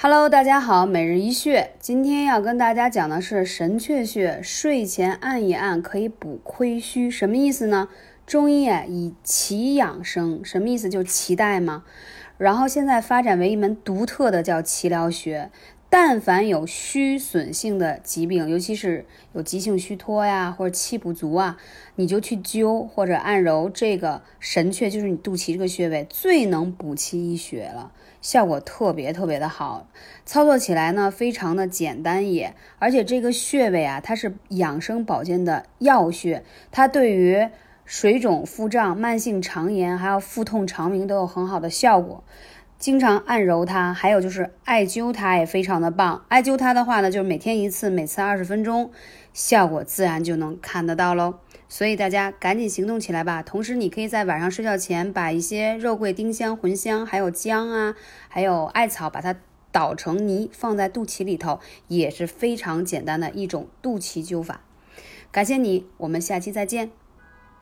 Hello，大家好，每日一穴，今天要跟大家讲的是神阙穴，睡前按一按可以补亏虚，什么意思呢？中医啊以脐养生，什么意思？就是脐带嘛。然后现在发展为一门独特的叫脐疗学。但凡有虚损性的疾病，尤其是有急性虚脱呀，或者气不足啊，你就去灸或者按揉这个神阙，就是你肚脐这个穴位，最能补气益血了，效果特别特别的好。操作起来呢，非常的简单也，而且这个穴位啊，它是养生保健的要穴，它对于水肿、腹胀、慢性肠炎，还有腹痛、肠鸣都有很好的效果。经常按揉它，还有就是艾灸它也非常的棒。艾灸它的话呢，就是每天一次，每次二十分钟，效果自然就能看得到喽。所以大家赶紧行动起来吧。同时，你可以在晚上睡觉前把一些肉桂、丁香、茴香，还有姜啊，还有艾草，把它捣成泥放在肚脐里头，也是非常简单的一种肚脐灸法。感谢你，我们下期再见。